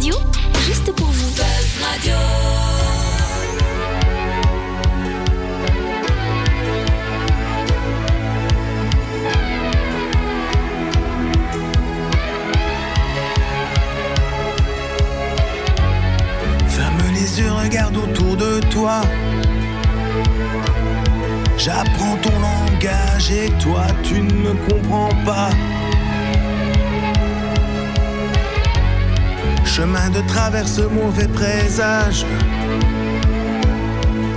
Juste pour vous. Buzz Radio. Ferme les yeux, regarde autour de toi. J'apprends ton langage et toi tu ne me comprends pas. Chemin de traverse, mauvais présage.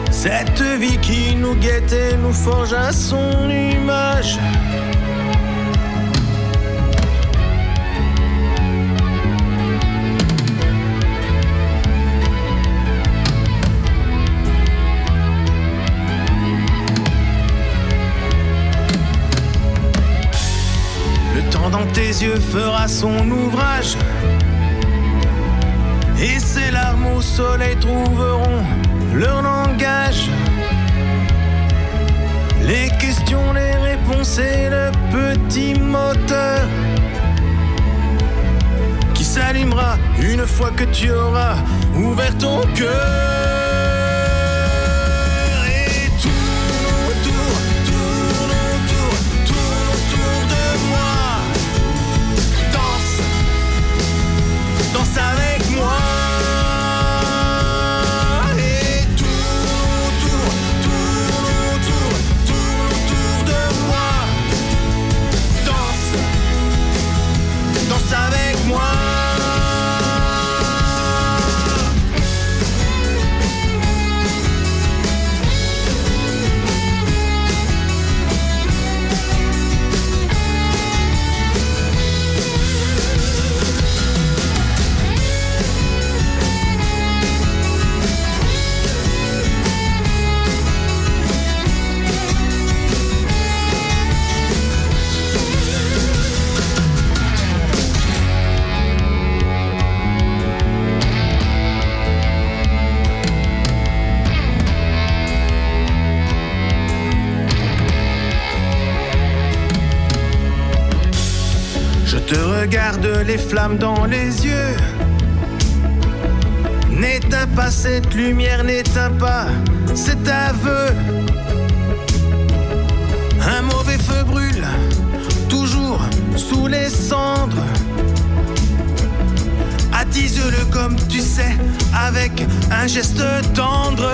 Cette vie qui nous guette et nous forge son image. Le temps dans tes yeux fera son ouvrage. Et ces larmes au soleil trouveront leur langage. Les questions, les réponses et le petit moteur qui s'allumera une fois que tu auras ouvert ton cœur. Les flammes dans les yeux. N'éteins pas cette lumière, n'éteins pas cet aveu. Un mauvais feu brûle, toujours sous les cendres. Attise-le comme tu sais, avec un geste tendre.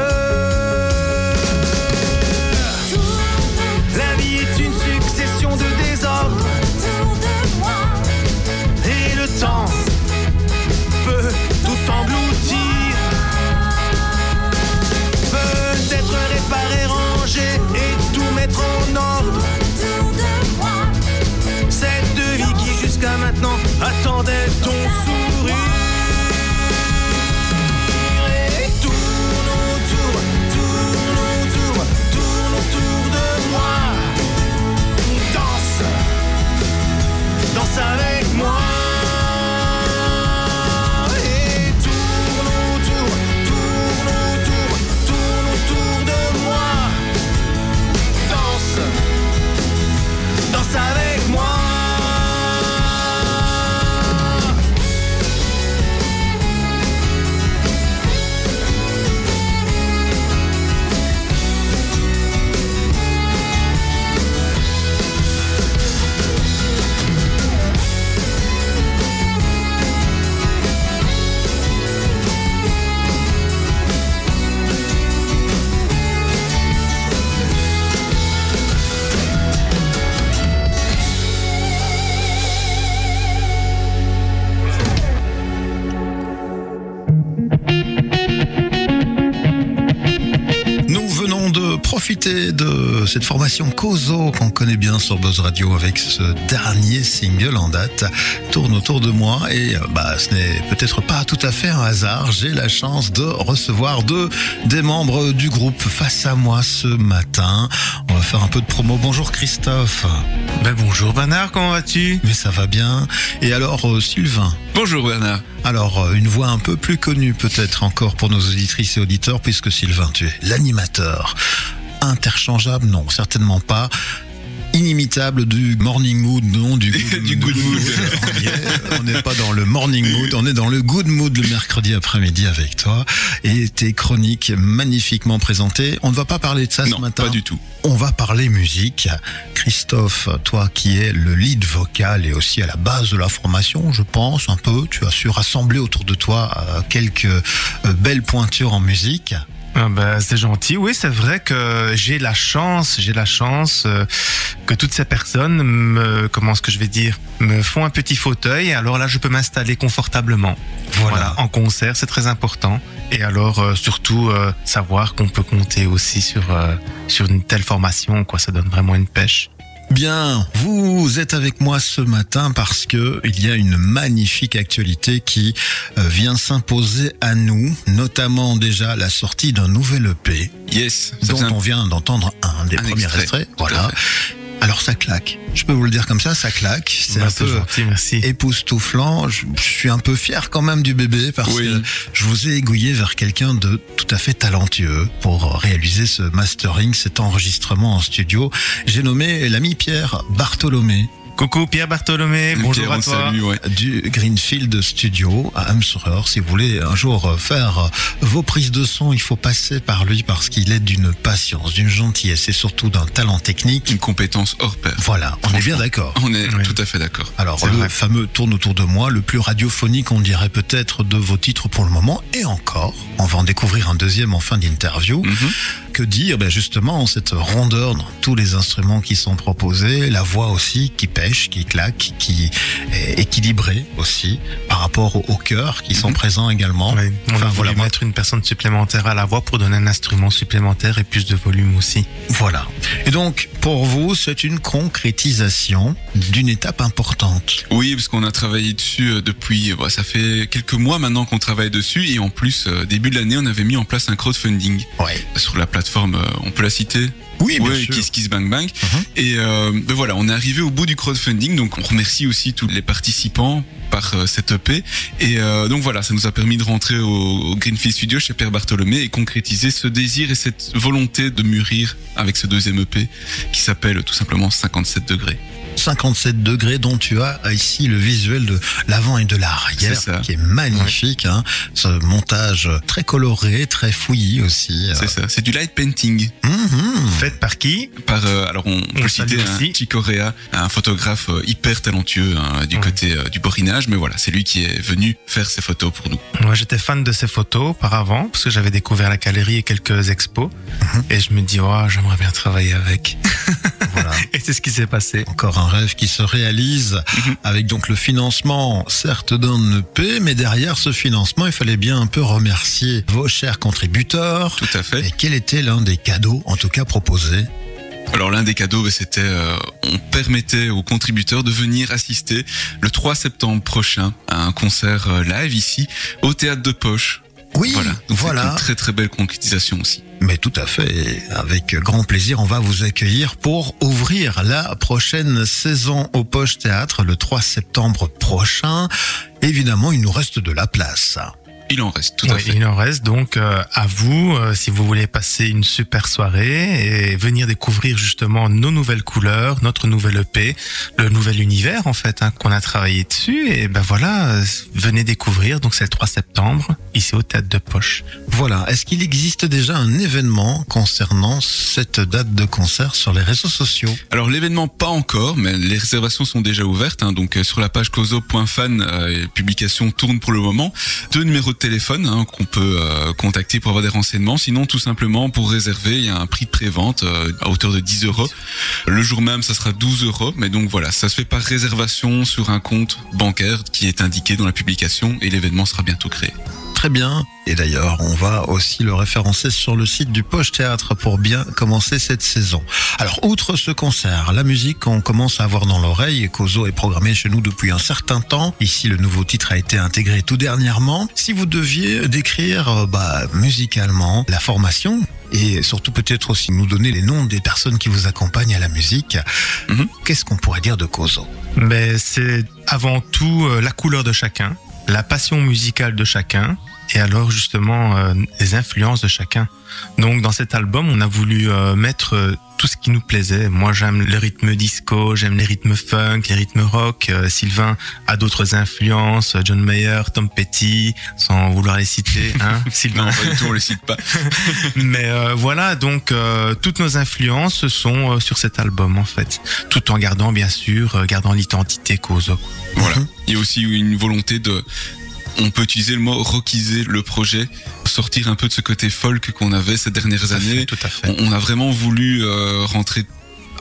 De cette formation Kozo qu'on connaît bien sur Buzz Radio avec ce dernier single en date, Tourne autour de moi. Et euh, bah, ce n'est peut-être pas tout à fait un hasard. J'ai la chance de recevoir deux des membres du groupe face à moi ce matin. On va faire un peu de promo. Bonjour Christophe. Ben bonjour Bernard, comment vas-tu? Mais ça va bien. Et alors euh, Sylvain? Bonjour Bernard. Alors, euh, une voix un peu plus connue peut-être encore pour nos auditrices et auditeurs, puisque Sylvain, tu es l'animateur. Interchangeable, non, certainement pas. inimitable du morning mood, non du, du good mood. on n'est pas dans le morning mood, on est dans le good mood le mercredi après-midi avec toi et tes chroniques magnifiquement présentées. On ne va pas parler de ça non, ce matin. pas du tout. On va parler musique. Christophe, toi qui es le lead vocal et aussi à la base de la formation, je pense un peu, tu as su rassembler autour de toi euh, quelques euh, belles pointures en musique. Ah bah, c'est gentil. Oui, c'est vrai que j'ai la chance, j'ai la chance euh, que toutes ces personnes me, comment est-ce que je vais dire, me font un petit fauteuil. Alors là, je peux m'installer confortablement. Voilà. En concert, c'est très important. Et alors, euh, surtout, euh, savoir qu'on peut compter aussi sur, euh, sur une telle formation, quoi. Ça donne vraiment une pêche. Bien, vous êtes avec moi ce matin parce que il y a une magnifique actualité qui euh, vient s'imposer à nous, notamment déjà la sortie d'un nouvel EP Yes. Dont on vient d'entendre un des Un premiers extrait, extraits. Voilà. Alors ça claque. Je peux vous le dire comme ça, ça claque. C'est Bah, un peu gentil, merci. époustouflant. Je, je suis un peu fier quand même du bébé parce Oui. que je vous ai aiguillé vers quelqu'un de tout à fait talentueux pour réaliser ce mastering, cet enregistrement en studio. J'ai nommé l'ami Pierre Bartholomé Coucou Pierre Bartholomé, bonjour Pierre, à toi. ouais. du Greenfield Studio à Amsureur. Si vous voulez un jour faire vos prises de son, il faut passer par lui parce qu'il est d'une patience, d'une gentillesse et surtout d'un talent technique. Une compétence hors pair. Voilà, on est bien d'accord. On est Oui. tout à fait d'accord. Alors, le vrai. fameux tourne autour de moi, le plus radiophonique, on dirait peut-être, de vos titres pour le moment. Et encore, on va en découvrir un deuxième en fin d'interview. Mhm. Que dire ben Justement, cette rondeur dans tous les instruments qui sont proposés, la voix aussi qui pêche, qui claque, qui est équilibrée aussi, par rapport au, au cœur qui sont Mhm. présents également. On Enfin, voilà, moi- mettre une personne supplémentaire à la voix pour donner un instrument supplémentaire et plus de volume aussi. Voilà. Et donc, pour vous, c'est une concrétisation d'une étape importante. Oui, parce qu'on a travaillé dessus euh, depuis, bah, ça fait quelques mois maintenant qu'on travaille dessus et en plus, euh, début de l'année, on avait mis en place un crowdfunding Ouais. sur la plateforme, euh, on peut la citer Oui, bien Oui, sûr. Kiss Kiss Bang Bang. Mhm. Et euh, ben voilà, on est arrivé au bout du crowdfunding, donc on remercie aussi tous les participants par euh, cette EP. Et euh, donc voilà, ça nous a permis de rentrer au, au Greenfield Studio chez Père Bartholomé et concrétiser ce désir et cette volonté de mûrir avec ce deuxième EP qui s'appelle tout simplement 57 degrés. 57 degrés dont tu as ici le visuel de l'avant et de l'arrière qui est magnifique hein. ce montage très coloré très fouillis aussi C'est ça, c'est du light painting Mhm. Faites par qui? Par euh, alors on, peut citer un aussi. Chico Rea, un photographe euh, hyper talentueux hein, du Ouais. côté euh, du borinage, mais voilà, c'est lui qui est venu faire ces photos pour nous. Moi, j'étais fan de ces photos auparavant parce que j'avais découvert la galerie et quelques expos. Mhm. Et je me dis, oh, j'aimerais bien travailler avec. voilà Et c'est ce qui s'est passé. encore un rêve qui se réalise Mhm. avec donc le financement certes d'un EP mais derrière ce financement il fallait bien un peu remercier vos chers contributeurs Tout à fait. et quel était l'un des cadeaux en tout cas proposés Alors l'un des cadeaux, bah, c'était, euh, on permettait aux contributeurs de venir assister le 3 septembre prochain à un concert euh, live ici au théâtre de Poche. Oui Voilà, donc c'est voilà une très très belle concrétisation aussi. Mais tout à fait, avec grand plaisir, on va vous accueillir pour ouvrir la prochaine saison au Poche Théâtre le 3 septembre prochain. Évidemment, il nous reste de la place. Il en reste, tout à fait. il en reste donc euh, à vous euh, si vous voulez passer une super soirée et venir découvrir justement nos nouvelles couleurs, notre nouvelle EP, le nouvel univers en fait hein, qu'on a travaillé dessus et ben voilà, euh, venez découvrir donc c'est le 3 septembre ici au Théâtre de Poche. Voilà, est-ce qu'il existe déjà un événement concernant cette date de concert sur les réseaux sociaux? Alors l'événement pas encore, mais les réservations sont déjà ouvertes. hein, donc euh, sur la page cozo.fan, euh, les publications tournent pour le moment. Deux numéros de téléphone hein, qu'on peut euh, contacter pour avoir des renseignements. Sinon, tout simplement pour réserver, il y a un prix de prévente euh, à hauteur de 10 euros. Le jour même, ça sera 12 euros. Mais donc voilà, ça se fait par réservation sur un compte bancaire qui est indiqué dans la publication et l'événement sera bientôt créé. Très bien. Et d'ailleurs, on va aussi le référencer sur le site du Poche Théâtre pour bien commencer cette saison. Alors, outre ce concert, la musique qu'on commence à avoir dans l'oreille, et Kozo est programmé chez nous depuis un certain temps. Ici, le nouveau titre a été intégré tout dernièrement. Si vous deviez décrire, euh, bah, musicalement, la formation, et surtout peut-être aussi nous donner les noms des personnes qui vous accompagnent à la musique, Mhm. qu'est-ce qu'on pourrait dire de Kozo? Mais c'est avant tout euh, la couleur de chacun, la passion musicale de chacun, et alors justement euh, les influences de chacun. Donc dans cet album, on a voulu euh, mettre euh, tout ce qui nous plaisait. Moi, j'aime le rythme disco, j'aime les rythmes funk, les rythmes rock. Sylvain a d'autres influences, John Mayer, Tom Petty, sans vouloir les citer, hein, Sylvain. Non, pas du tout, on le cite pas. Mais voilà, donc toutes nos influences sont sur cet album en fait, tout en gardant bien sûr, gardant l'identité Kozo. Voilà. Il y a aussi une volonté de, on peut utiliser le mot rockiser le projet, sortir un peu de ce côté folk qu'on avait ces dernières Tout à fait, années. tout à fait. On, on a vraiment voulu euh, rentrer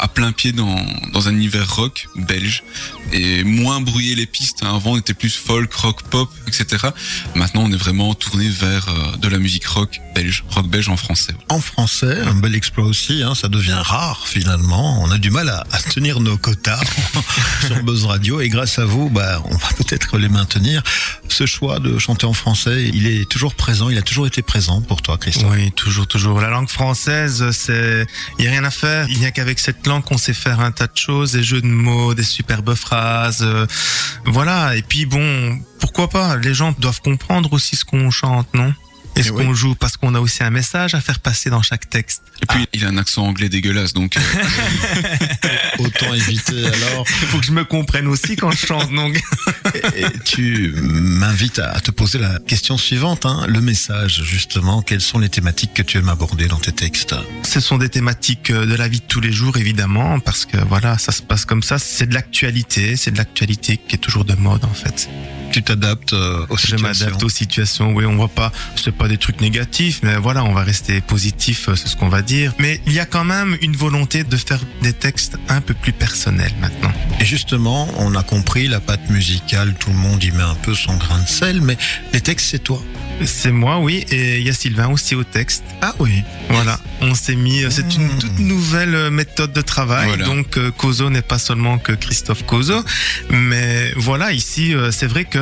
à plein pied dans, dans un univers rock belge et moins brouiller les pistes. hein. Avant, on était plus folk, rock, pop, etc. Maintenant, on est vraiment tourné vers euh, de la musique rock belge, rock belge en français. En français, un bel exploit aussi, hein, ça devient rare finalement. On a du mal à, à tenir nos quotas sur Buzz Radio et grâce à vous, bah, on va peut-être les maintenir. Ce choix de chanter en français, il est toujours présent, il a toujours été présent pour toi, Christophe. Oui, toujours, toujours. La langue française, c'est, il y a rien à faire. Il n'y a qu'avec cette langue qu'on sait faire un tas de choses, des jeux de mots, des superbes phrases, euh, voilà. Et puis bon, pourquoi pas? Les gens doivent comprendre aussi ce qu'on chante, non? Et ce Eh qu'on joue, parce qu'on a aussi un message à faire passer dans chaque texte. Et puis, il a un accent anglais dégueulasse, donc euh, Autant éviter alors. Faut que je me comprenne aussi quand je chante, donc. Et tu m'invites à te poser la question suivante, hein, le message justement. Quelles sont les thématiques que tu aimes aborder dans tes textes? Ce sont des thématiques euh, de la vie de tous les jours, évidemment, parce que voilà, ça se passe comme ça. C'est de l'actualité, c'est de l'actualité qui est toujours de mode, en fait. Tu t'adaptes euh, aux Je situations. m'adapte aux situations. Oui, on voit pas, c'est pas des trucs négatifs, mais voilà, on va rester positif, euh, c'est ce qu'on va dire. Mais il y a quand même une volonté de faire des textes un peu plus personnels maintenant. Et justement, on a compris la patte musicale, tout le monde y met un peu son grain de sel, mais les textes, c'est toi. C'est moi, oui, et il y a Sylvain aussi au texte. Ah oui. Voilà, on s'est mis. euh, C'est une Mmh. toute nouvelle euh, méthode de travail. Voilà. Donc euh, Kozo n'est pas seulement que Christophe Kozo, mais voilà, ici c'est vrai que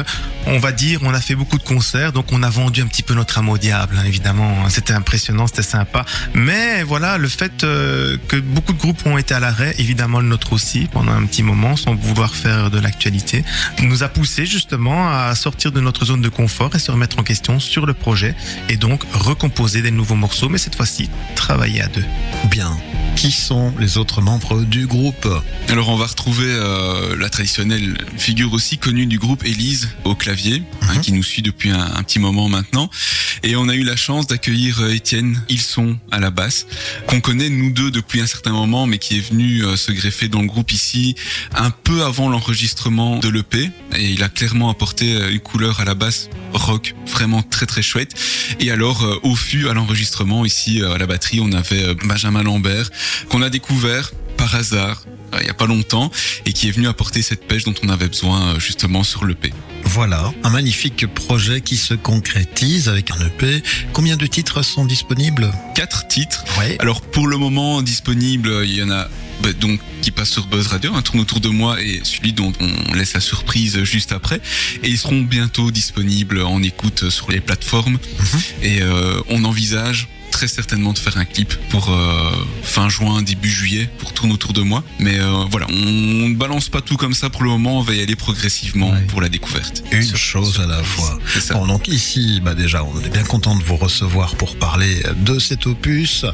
on va dire, on a fait beaucoup de concerts, donc on a vendu un petit peu notre âme au diable, hein, évidemment. C'était impressionnant, c'était sympa. Mais voilà, le fait que beaucoup de groupes ont été à l'arrêt, évidemment le nôtre aussi, pendant un petit moment, sans vouloir faire de l'actualité, nous a poussé justement à sortir de notre zone de confort et se remettre en question sur le projet et donc recomposer des nouveaux morceaux, mais cette fois-ci travailler à deux. Bien. Qui sont les autres membres du groupe? Alors on va retrouver euh, la traditionnelle figure aussi connue du groupe Élise au clavier, hein, Mhm. qui nous suit depuis un, un petit moment maintenant. Et on a eu la chance d'accueillir euh, Étienne Ilson à la basse, qu'on connaît nous deux depuis un certain moment, mais qui est venu euh, se greffer dans le groupe ici un peu avant l'enregistrement de l'EP. Et il a clairement apporté une couleur à la basse rock, vraiment très très chouette. Et alors euh, au fût à l'enregistrement ici euh, à la batterie, on avait euh, Benjamin Lambert qu'on a découvert par hasard il y a pas longtemps et qui est venu apporter cette pêche dont on avait besoin justement sur l'EP. Voilà, un magnifique projet qui se concrétise avec un EP. Combien de titres sont disponibles? Quatre titres. Ouais. Alors pour le moment disponible, il y en a bah, donc qui passe sur Buzz Radio, un tourne autour de moi et celui dont on laisse la surprise juste après. Et ils seront bientôt disponibles en écoute sur les plateformes. Et euh, on envisage très certainement de faire un clip pour euh, fin juin, début juillet, pour tourner autour de moi. Mais euh, voilà, on ne balance pas tout comme ça pour le moment, on va y aller progressivement pour la découverte. Une Sur- chose à la fois. Ça. Bon, donc ici, bah déjà, on est bien content de vous recevoir pour parler de cet opus.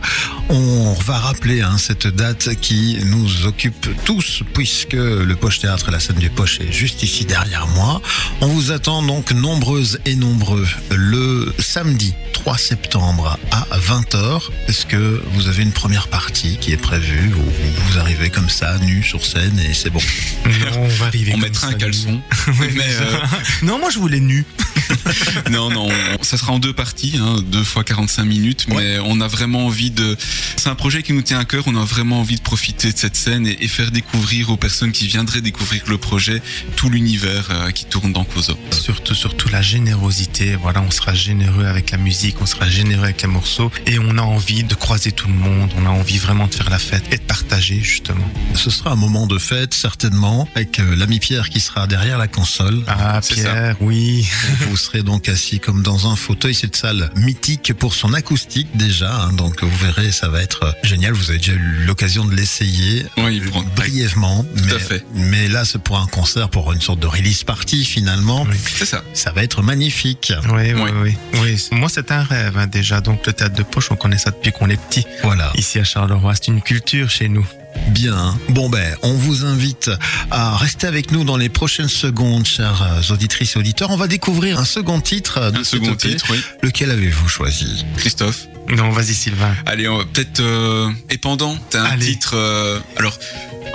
On va rappeler hein, cette date qui nous occupe tous, puisque le Poche Théâtre et la scène du Poche est juste ici derrière moi. On vous attend donc nombreuses et nombreux le samedi 3 septembre à 20h. Est-ce que vous avez une première partie qui est prévue ou vous arrivez comme ça, nu sur scène et c'est bon Non, on va arriver. On comme mettra ça, un caleçon. Mais euh, Non, moi je voulais nu. non, non, on- ça sera en deux parties, hein, deux fois 45 minutes, mais on a vraiment envie de... C'est un projet qui nous tient à cœur, on a vraiment envie de profiter de cette scène et, et faire découvrir aux personnes qui viendraient découvrir le projet tout l'univers euh, qui tourne dans Kozo. Surtout, surtout la générosité. Voilà, on sera généreux avec la musique, on sera généreux avec les morceaux et on a envie de croiser tout le monde. On a envie vraiment de faire la fête et de partager justement. Ce sera un moment de fête, certainement, avec euh, l'ami Pierre qui sera derrière la console. Ah, Pierre, oui. Vous serez donc assis comme dans un fauteuil. Cette salle mythique pour son acoustique déjà. hein. donc vous verrez, ça va être génial. Vous avez déjà eu l'occasion de l'essayer Oui, brièvement. mais, à fait. mais là, c'est pour un concert, pour une sorte de release party finalement. Oui. c'est ça. Ça va être magnifique. Oui, oui, Oui. oui. oui. Moi, c'est un rêve hein, déjà. Donc, le théâtre de poche, on connaît ça depuis qu'on est petit. Voilà. Ici à Charleroi, c'est une culture chez nous. Bien. Bon ben, on vous invite à rester avec nous dans les prochaines secondes, chers euh, auditrices et auditeurs. On va découvrir un second titre de Un second EP. titre, oui. Lequel avez-vous choisi? Christophe. Non, vas-y, Sylvain. Allez, on va peut-être euh, épandant. T'as un Allez. titre. euh, alors.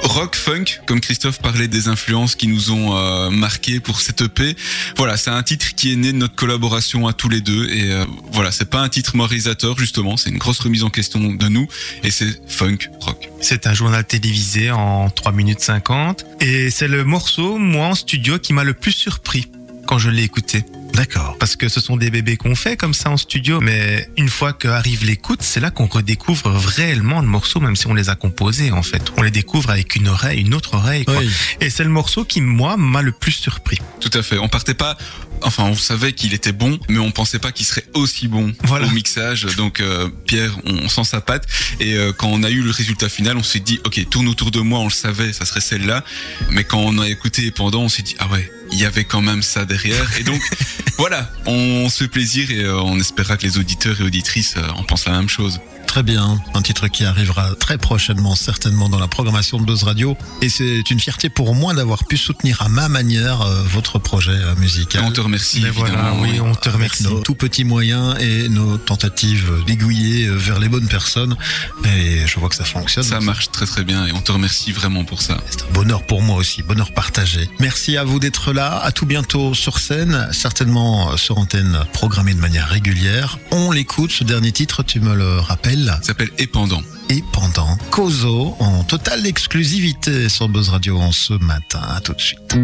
Rock, funk, comme Christophe parlait des influences qui nous ont euh, marqué pour cette EP. Voilà, c'est un titre qui est né de notre collaboration à tous les deux. Et euh, voilà, c'est pas un titre moralisateur justement, c'est une grosse remise en question de nous. Et c'est funk, rock. C'est un journal télévisé en 3 minutes 50. Et c'est le morceau, moi, en studio, qui m'a le plus surpris quand je l'ai écouté. D'accord. Parce que ce sont des bébés qu'on fait comme ça en studio. Mais une fois qu'arrive l'écoute, c'est là qu'on redécouvre réellement le morceau, même si on les a composés, en fait. On les découvre avec une oreille, une autre oreille, quoi. Oui. Et c'est le morceau qui, moi, m'a le plus surpris. Tout à fait. On partait pas. Enfin, on savait qu'il était bon, mais on pensait pas qu'il serait aussi bon Voilà. au mixage. Donc, euh, Pierre, on, on sent sa patte. Et euh, quand on a eu le résultat final, on s'est dit, ok, tourne autour de moi, on le savait, ça serait celle-là. Mais quand on a écouté pendant, on s'est dit, ah ouais, il y avait quand même ça derrière. Et donc, voilà, on se fait plaisir et euh, on espérera que les auditeurs et auditrices euh, en pensent la même chose. Très bien. Un titre qui arrivera très prochainement, certainement, dans la programmation de Buzz Radio. Et c'est une fierté pour moi d'avoir pu soutenir à ma manière euh, votre projet euh, Et musical. on te remercie, Mais voilà, oui, on te Avec remercie. nos tout petits moyens et nos tentatives d'aiguiller vers les bonnes personnes. Et je vois que ça fonctionne. Ça marche très très bien et on te remercie vraiment pour ça. C'est un bonheur pour moi aussi, bonheur partagé. Merci à vous d'être là. À tout bientôt sur scène, certainement euh, sur antenne programmée de manière régulière. On l'écoute, ce dernier titre, tu me le rappelles. Ça s'appelle Épandant. Et pendant Kozo, en totale exclusivité sur Buzz Radio en ce matin. À tout de suite.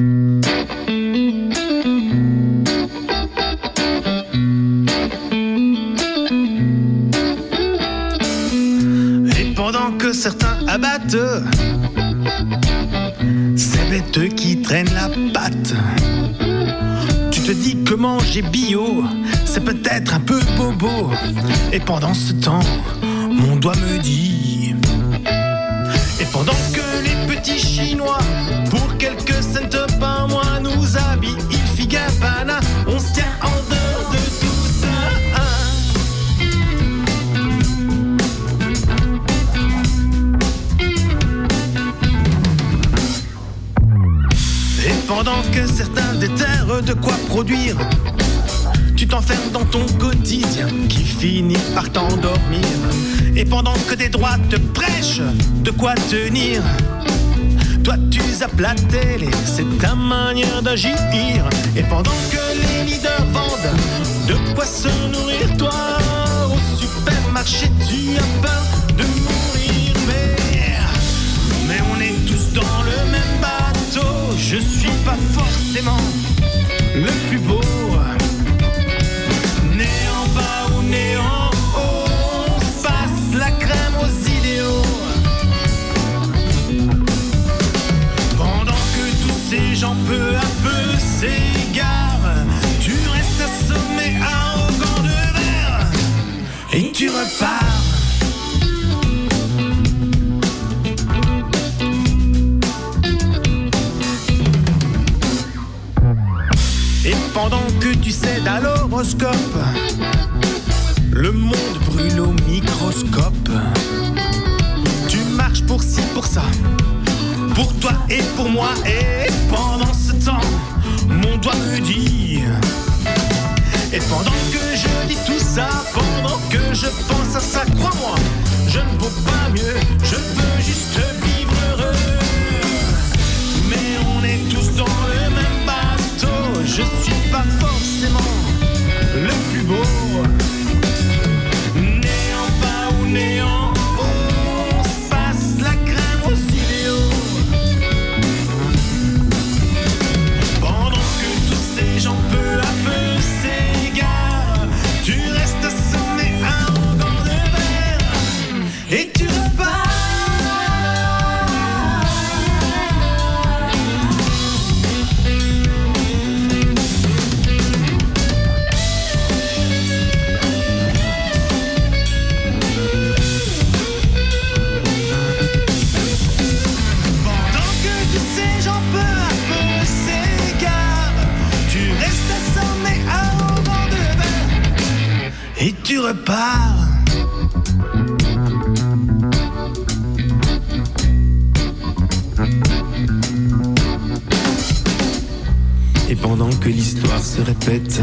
Que manger bio, c'est peut-être un peu bobo. Et pendant ce temps, mon doigt me dit. Et pendant que les petits chinois, pour quelques cents par mois, nous habillent Figabana, on se tient en dehors de tout ça. Et pendant que certains de quoi produire, tu t'enfermes dans ton quotidien qui finit par t'endormir. Et pendant que des droits te prêchent de quoi tenir, toi tu zappes c'est ta manière d'agir. Et pendant que les leaders vendent de quoi se nourrir, toi? Au supermarché tu as peur de mourir. Mais, mais on est tous dans le même bateau, je suis pas forcément pour toi et pour moi. Et pendant ce temps, mon doigt me dit. Et pendant que je dis tout ça, pendant que je pense à ça, crois-moi, je ne vaux pas mieux, je veux juste Et pendant que l'histoire se répète,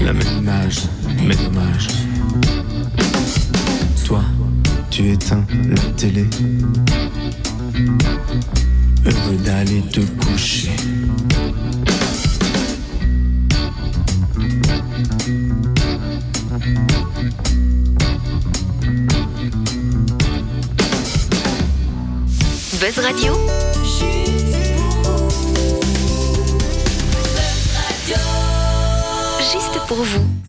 la même image, mais dommage. Toi, tu éteins la télé, heureux d'aller te coucher. Radio. Juste pour vous.